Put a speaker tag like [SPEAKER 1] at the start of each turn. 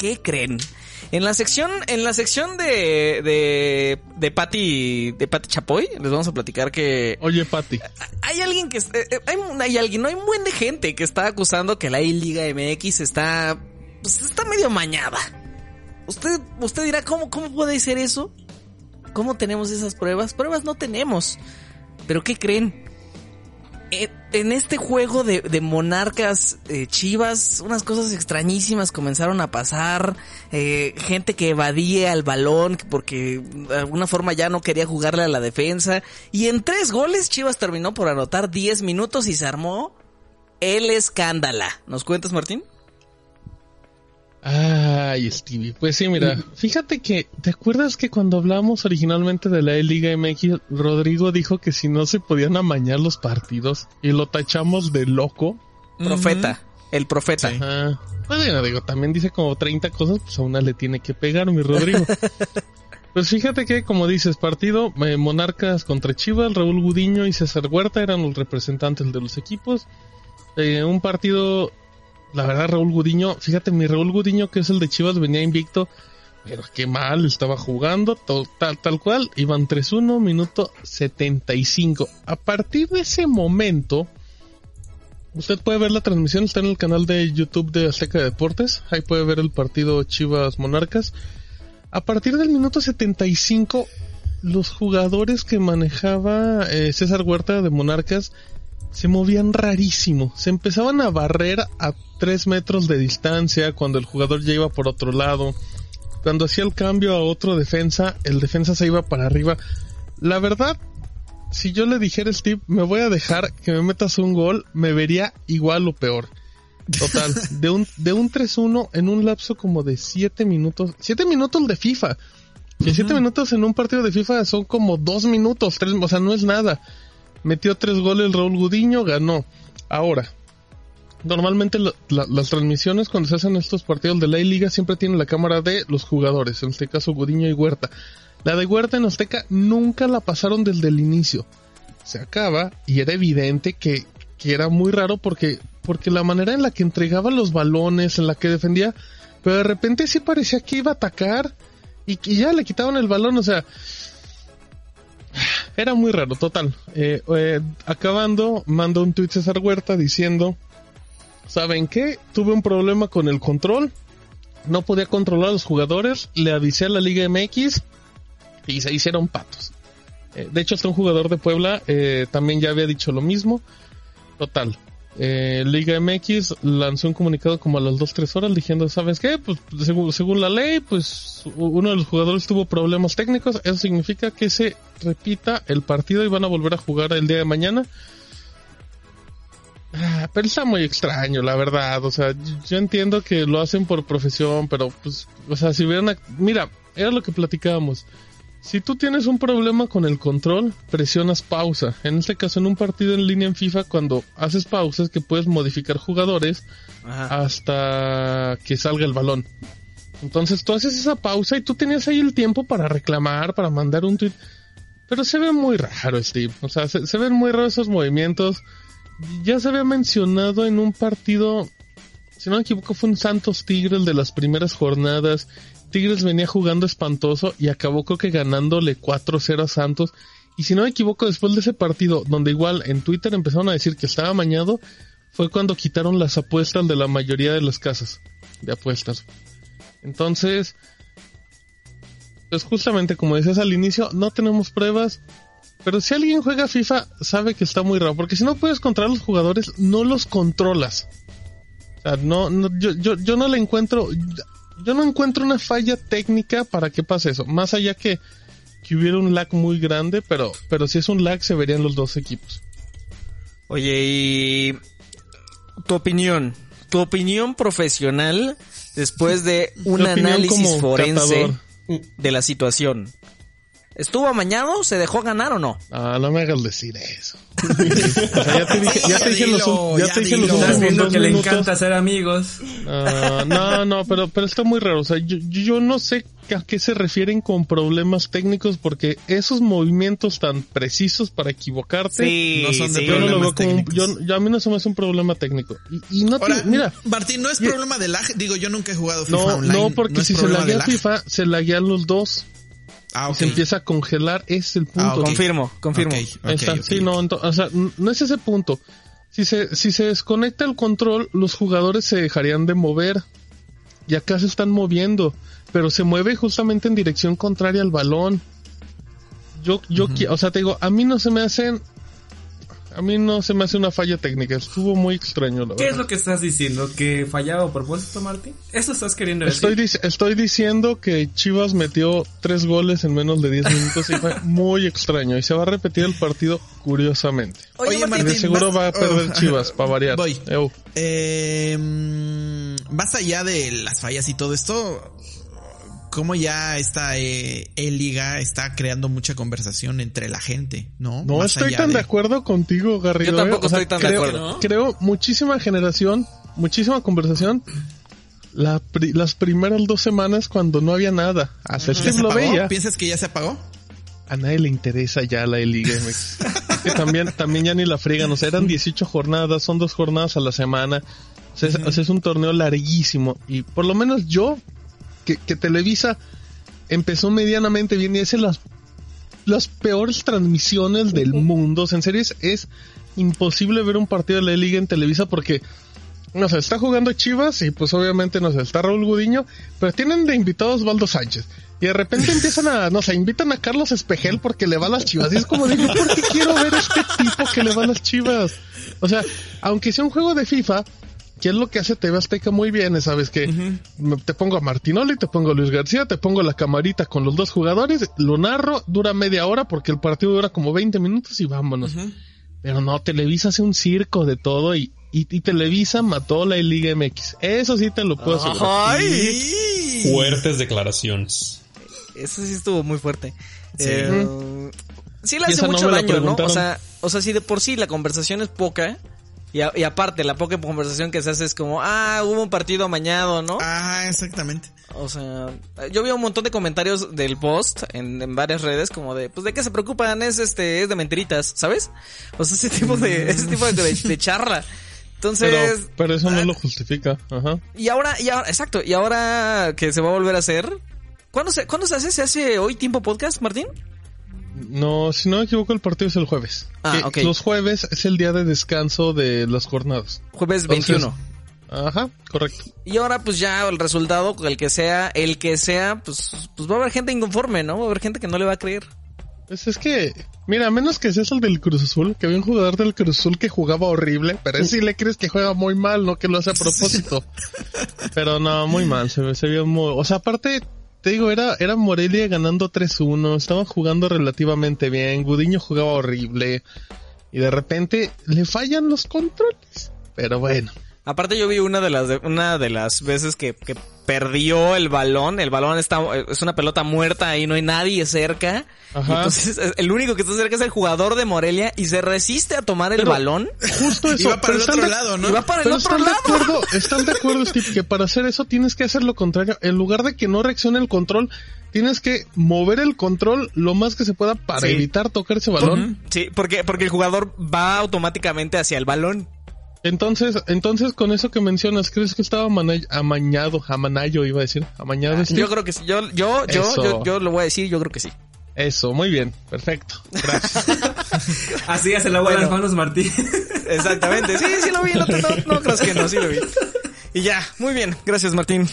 [SPEAKER 1] ¿qué creen? En la sección, en la sección de, de, de Patty, de Patty Chapoy, les vamos a platicar que...
[SPEAKER 2] Oye, Patty.
[SPEAKER 1] Hay alguien que, eh, hay, hay alguien, no hay un buen de gente que está acusando que la I-Liga MX está, pues está medio mañada. Usted, usted dirá, ¿cómo, cómo puede ser eso? ¿Cómo tenemos esas pruebas? Pruebas no tenemos. Pero ¿qué creen? Eh, en este juego de, monarcas eh, chivas, unas cosas extrañísimas comenzaron a pasar. Eh, gente que evadía el balón porque de alguna forma ya no quería jugarle a la defensa. Y en tres goles Chivas terminó por anotar 10 minutos y se armó el escándala. ¿Nos cuentas, Martín?
[SPEAKER 2] Ay, Stevie. Pues sí, mira, fíjate que, ¿te acuerdas que cuando hablamos originalmente de la Liga MX, Rodrigo dijo que si no se podían amañar los partidos y lo tachamos de loco?
[SPEAKER 1] Profeta, el profeta.
[SPEAKER 2] Ajá. Pues bueno, digo, también dice como 30 cosas, pues a una le tiene que pegar, mi Rodrigo. pues fíjate que, como dices, partido eh, Monarcas contra Chivas, Raúl Gudiño y César Huerta eran los representantes de los equipos. Eh, un partido la verdad, Raúl Gudiño, fíjate, mi Raúl Gudiño, que es el de Chivas, venía invicto, pero qué mal estaba jugando, tal, tal cual, iban 3-1, minuto 75. A partir de ese momento, usted puede ver la transmisión, está en el canal de YouTube de Azteca Deportes, ahí puede ver el partido Chivas Monarcas. A partir del minuto 75, los jugadores que manejaba eh, César Huerta de Monarcas se movían rarísimo. Se empezaban a barrer a 3 metros de distancia cuando el jugador ya iba por otro lado. Cuando hacía el cambio a otro defensa, el defensa se iba para arriba. La verdad, si yo le dijera a Steve, me voy a dejar que me metas un gol, me vería igual o peor. Total, de un, de un 3-1 en un lapso como de 7 minutos. 7 minutos de FIFA. Que 7 minutos en un partido de FIFA son como 2 minutos, 3, o sea, no es nada. Metió tres goles Raúl Gudiño, ganó. Ahora, normalmente las transmisiones cuando se hacen estos partidos de la liga siempre tienen la cámara de los jugadores, en este caso Gudiño y Huerta. La de Huerta en Azteca nunca la pasaron desde el inicio. Se acaba y era evidente que, que era muy raro porque, porque la manera en la que entregaba los balones, en la que defendía, pero de repente sí parecía que iba a atacar y, y ya le quitaban el balón, o sea, era muy raro, total. Eh, eh, acabando, mando un tweet César Huerta diciendo, ¿saben qué? Tuve un problema con el control, no podía controlar a los jugadores, le avisé a la Liga MX y se hicieron patos. Eh, de hecho, hasta un jugador de Puebla también ya había dicho lo mismo. Total, eh, Liga MX lanzó un comunicado como a las 2-3 horas diciendo, ¿sabes qué? Pues según, según, la ley, pues uno de los jugadores tuvo problemas técnicos, eso significa que se repita el partido y van a volver a jugar el día de mañana. Ah, pero está muy extraño, la verdad, o sea, yo entiendo que lo hacen por profesión, pero pues, o sea, si hubieran... Mira, era lo que platicábamos. Si tú tienes un problema con el control, presionas pausa. En este caso, en un partido en línea en FIFA, cuando haces pausas que puedes modificar jugadores hasta que salga el balón. Entonces tú haces esa pausa y tú tenías ahí el tiempo para reclamar, para mandar un tweet. Pero se ve muy raro, Steve. O sea, se, se ven muy raros esos movimientos. Ya se había mencionado en un partido, si no me equivoco, fue un Santos Tigres de las primeras jornadas Tigres venía jugando espantoso y acabó creo que ganándole 4-0 a Santos. Y si no me equivoco, después de ese partido, donde igual en Twitter empezaron a decir que estaba mañado, fue cuando quitaron las apuestas de la mayoría de las casas de apuestas. Entonces, pues justamente como decías al inicio, no tenemos pruebas, pero si alguien juega FIFA, sabe que está muy raro, porque si no puedes controlar los jugadores, no los controlas. O sea, no, no yo, yo, yo no le encuentro, yo no encuentro una falla técnica para que pase eso. Más allá que, que hubiera un lag muy grande, pero, pero si es un lag se verían los dos equipos.
[SPEAKER 1] Oye, y tu opinión, tu opinión profesional después de un análisis forense de la situación. ¿Estuvo amañado? ¿Se dejó ganar o no?
[SPEAKER 2] Ah, no me hagas decir eso. o sea, ya te dije, ya te dije los, ya
[SPEAKER 3] ya
[SPEAKER 2] te dije los
[SPEAKER 4] Estás viendo que le
[SPEAKER 2] minutos.
[SPEAKER 4] encanta ser amigos.
[SPEAKER 2] Ah, no, no, pero, pero está muy raro. O sea, yo, yo no sé a qué se refieren con problemas técnicos porque esos movimientos tan precisos para equivocarte,
[SPEAKER 1] Sí,
[SPEAKER 3] no son de
[SPEAKER 1] sí.
[SPEAKER 2] yo no lo veo como un, yo, yo- a mí no se me hace un problema técnico. Y, y no
[SPEAKER 3] Ahora,
[SPEAKER 2] te, mira,
[SPEAKER 3] Martín, no es
[SPEAKER 2] Yo-
[SPEAKER 3] problema de lag. Digo, yo nunca he jugado FIFA
[SPEAKER 2] no,
[SPEAKER 3] online.
[SPEAKER 2] no, porque
[SPEAKER 3] es
[SPEAKER 2] si se laguea
[SPEAKER 3] lag.
[SPEAKER 2] FIFA, se laguean los dos.
[SPEAKER 3] Ah,
[SPEAKER 2] y se empieza a congelar, es el punto.
[SPEAKER 3] Ah.
[SPEAKER 1] Confirmo, confirmo.
[SPEAKER 3] Ok, ok,
[SPEAKER 2] Ahí está.
[SPEAKER 3] ok,
[SPEAKER 2] sí, no, ento- o sea, no es ese punto. Si se, si se desconecta el control, los jugadores se dejarían de mover. Y acá se están moviendo, pero se mueve justamente en dirección contraria al balón. Yo, yo, o sea, te digo, a mí no se me hacen, a mí no se me hace una falla técnica. Estuvo muy extraño, la
[SPEAKER 4] ¿Qué es lo que estás diciendo? ¿Que fallaba a propósito, Martín? ¿Eso estás queriendo decir?
[SPEAKER 2] Estoy, dic- estoy diciendo que Chivas metió tres goles en menos de 10 minutos y fue muy extraño. Y se va a repetir el partido curiosamente.
[SPEAKER 1] Oye,
[SPEAKER 3] Oye,
[SPEAKER 1] Martín,
[SPEAKER 2] Y de seguro
[SPEAKER 3] vas-
[SPEAKER 2] va a perder
[SPEAKER 3] oh,
[SPEAKER 2] Chivas, para variar.
[SPEAKER 3] Voy. Eh, más allá de las fallas y todo esto, cómo ya esta eh, E-Liga está creando mucha conversación entre la gente, ¿no?
[SPEAKER 2] No
[SPEAKER 3] Más
[SPEAKER 2] estoy tan de... acuerdo contigo, Garrido.
[SPEAKER 1] Yo tampoco
[SPEAKER 2] ¿eh? O sea,
[SPEAKER 1] estoy tan de acuerdo.
[SPEAKER 2] Creo muchísima generación, muchísima conversación. La pri- las primeras dos semanas cuando no había nada. Hasta
[SPEAKER 3] ¿Ya
[SPEAKER 2] Steve
[SPEAKER 3] se
[SPEAKER 2] lo
[SPEAKER 3] apagó?
[SPEAKER 2] veía.
[SPEAKER 3] ¿Piensas que ya se apagó?
[SPEAKER 2] A nadie le interesa ya la Liga MX. que también, también ya ni la friegan. O sea, eran 18 jornadas, son dos jornadas a la semana. O sea, es, o sea, es un torneo larguísimo. Y por lo menos yo, que, que Televisa empezó medianamente bien y hace las, las peores transmisiones del mundo. O sea, en serio es, es imposible ver un partido de la Liga en Televisa porque no sé, está jugando Chivas y pues obviamente, no sé, está Raúl Gudiño, pero tienen de invitados Valdo Sánchez. Y de repente empiezan a, no sé, invitan a Carlos Espejel porque le va a las chivas. Y es como digo, ¿por qué quiero ver a este tipo que le va a las chivas? O sea, aunque sea un juego de FIFA, que es lo que hace TV Azteca muy bien, ¿sabes? Que te pongo a Martinoli, te pongo a Luis García, te pongo la camarita con los dos jugadores, lo narro, dura media hora porque el partido dura como 20 minutos y vámonos. Pero no, Televisa hace un circo de todo y, y, y Televisa mató la Liga MX. Eso sí te lo puedo asegurar.
[SPEAKER 1] Ay,
[SPEAKER 5] Fuertes declaraciones.
[SPEAKER 1] eso sí estuvo muy fuerte. Eh, sí le hace
[SPEAKER 2] no
[SPEAKER 1] mucho daño, ¿no? O sea, o sea, si de por sí la conversación es poca, y, a- y aparte la poca conversación que se hace es como, ah, hubo un partido amañado, ¿no?
[SPEAKER 3] Ah, exactamente.
[SPEAKER 1] O sea, yo vi un montón de comentarios del post en, en varias redes como de, pues de qué se preocupan, es este, es de mentiritas, ¿sabes? O sea, ese tipo de, ese tipo de, de charla. Entonces,
[SPEAKER 2] Pero, pero eso no lo justifica. Ajá.
[SPEAKER 1] y ahora, y ahora, exacto, y ahora que se va a volver a hacer, ¿cuándo se, ¿cuándo se hace? ¿Se hace hoy tiempo podcast, Martín?
[SPEAKER 2] No, si no me equivoco, el partido es el jueves.
[SPEAKER 1] Ah,
[SPEAKER 2] Que
[SPEAKER 1] ok.
[SPEAKER 2] Los jueves es el día de descanso de las jornadas.
[SPEAKER 1] Jueves
[SPEAKER 2] Entonces-
[SPEAKER 1] 21.
[SPEAKER 2] Ajá, correcto.
[SPEAKER 1] Y ahora pues ya el resultado, el que sea, el que sea, pues, pues va a haber gente inconforme, ¿no? Va a haber gente que no le va a creer.
[SPEAKER 2] Pues es que, mira, a menos que seas el del Cruz Azul, que había un jugador del Cruz Azul que jugaba horrible, pero ese sí le crees que juega muy mal, no que lo hace a propósito. Pero no, muy mal, se, ve- se vio muy... O sea, aparte, te digo, era, era Morelia ganando 3-1, estaban jugando relativamente bien, Gudiño jugaba horrible, y de repente le fallan los controles. Pero bueno.
[SPEAKER 1] Aparte yo vi una de las de- una de las veces que, que perdió el balón, el balón está es una pelota muerta ahí no hay nadie cerca.
[SPEAKER 2] Ajá.
[SPEAKER 1] Y Entonces es- el único que está cerca es el jugador de Morelia y se resiste a tomar el
[SPEAKER 2] Pero-
[SPEAKER 1] balón.
[SPEAKER 2] Justo eso.
[SPEAKER 3] Iba para el otro
[SPEAKER 2] de-
[SPEAKER 3] lado, ¿no?
[SPEAKER 1] Y va para el
[SPEAKER 2] Pero
[SPEAKER 1] otro
[SPEAKER 2] están
[SPEAKER 1] lado.
[SPEAKER 2] de acuerdo, están de acuerdo, Steve, que para hacer eso tienes que hacer lo contrario. En lugar de que no reaccione el control, tienes que mover el control lo más que se pueda para
[SPEAKER 1] Sí.
[SPEAKER 2] evitar tocar ese balón.
[SPEAKER 1] Sí, porque porque el jugador va automáticamente hacia el balón.
[SPEAKER 2] Entonces, entonces con eso que mencionas, ¿crees que estaba amañado, amanayo iba a decir, amañado Steve?
[SPEAKER 1] Yo creo que sí. Yo yo yo yo, yo lo voy a decir, yo creo que sí.
[SPEAKER 2] Eso, muy bien, perfecto. Gracias.
[SPEAKER 4] Así ya se lavó
[SPEAKER 1] Bueno.
[SPEAKER 4] las manos Martín.
[SPEAKER 1] Exactamente. Sí, sí lo vi, no, no, no creas que no, sí lo vi. Y ya, muy bien. Gracias, Martín.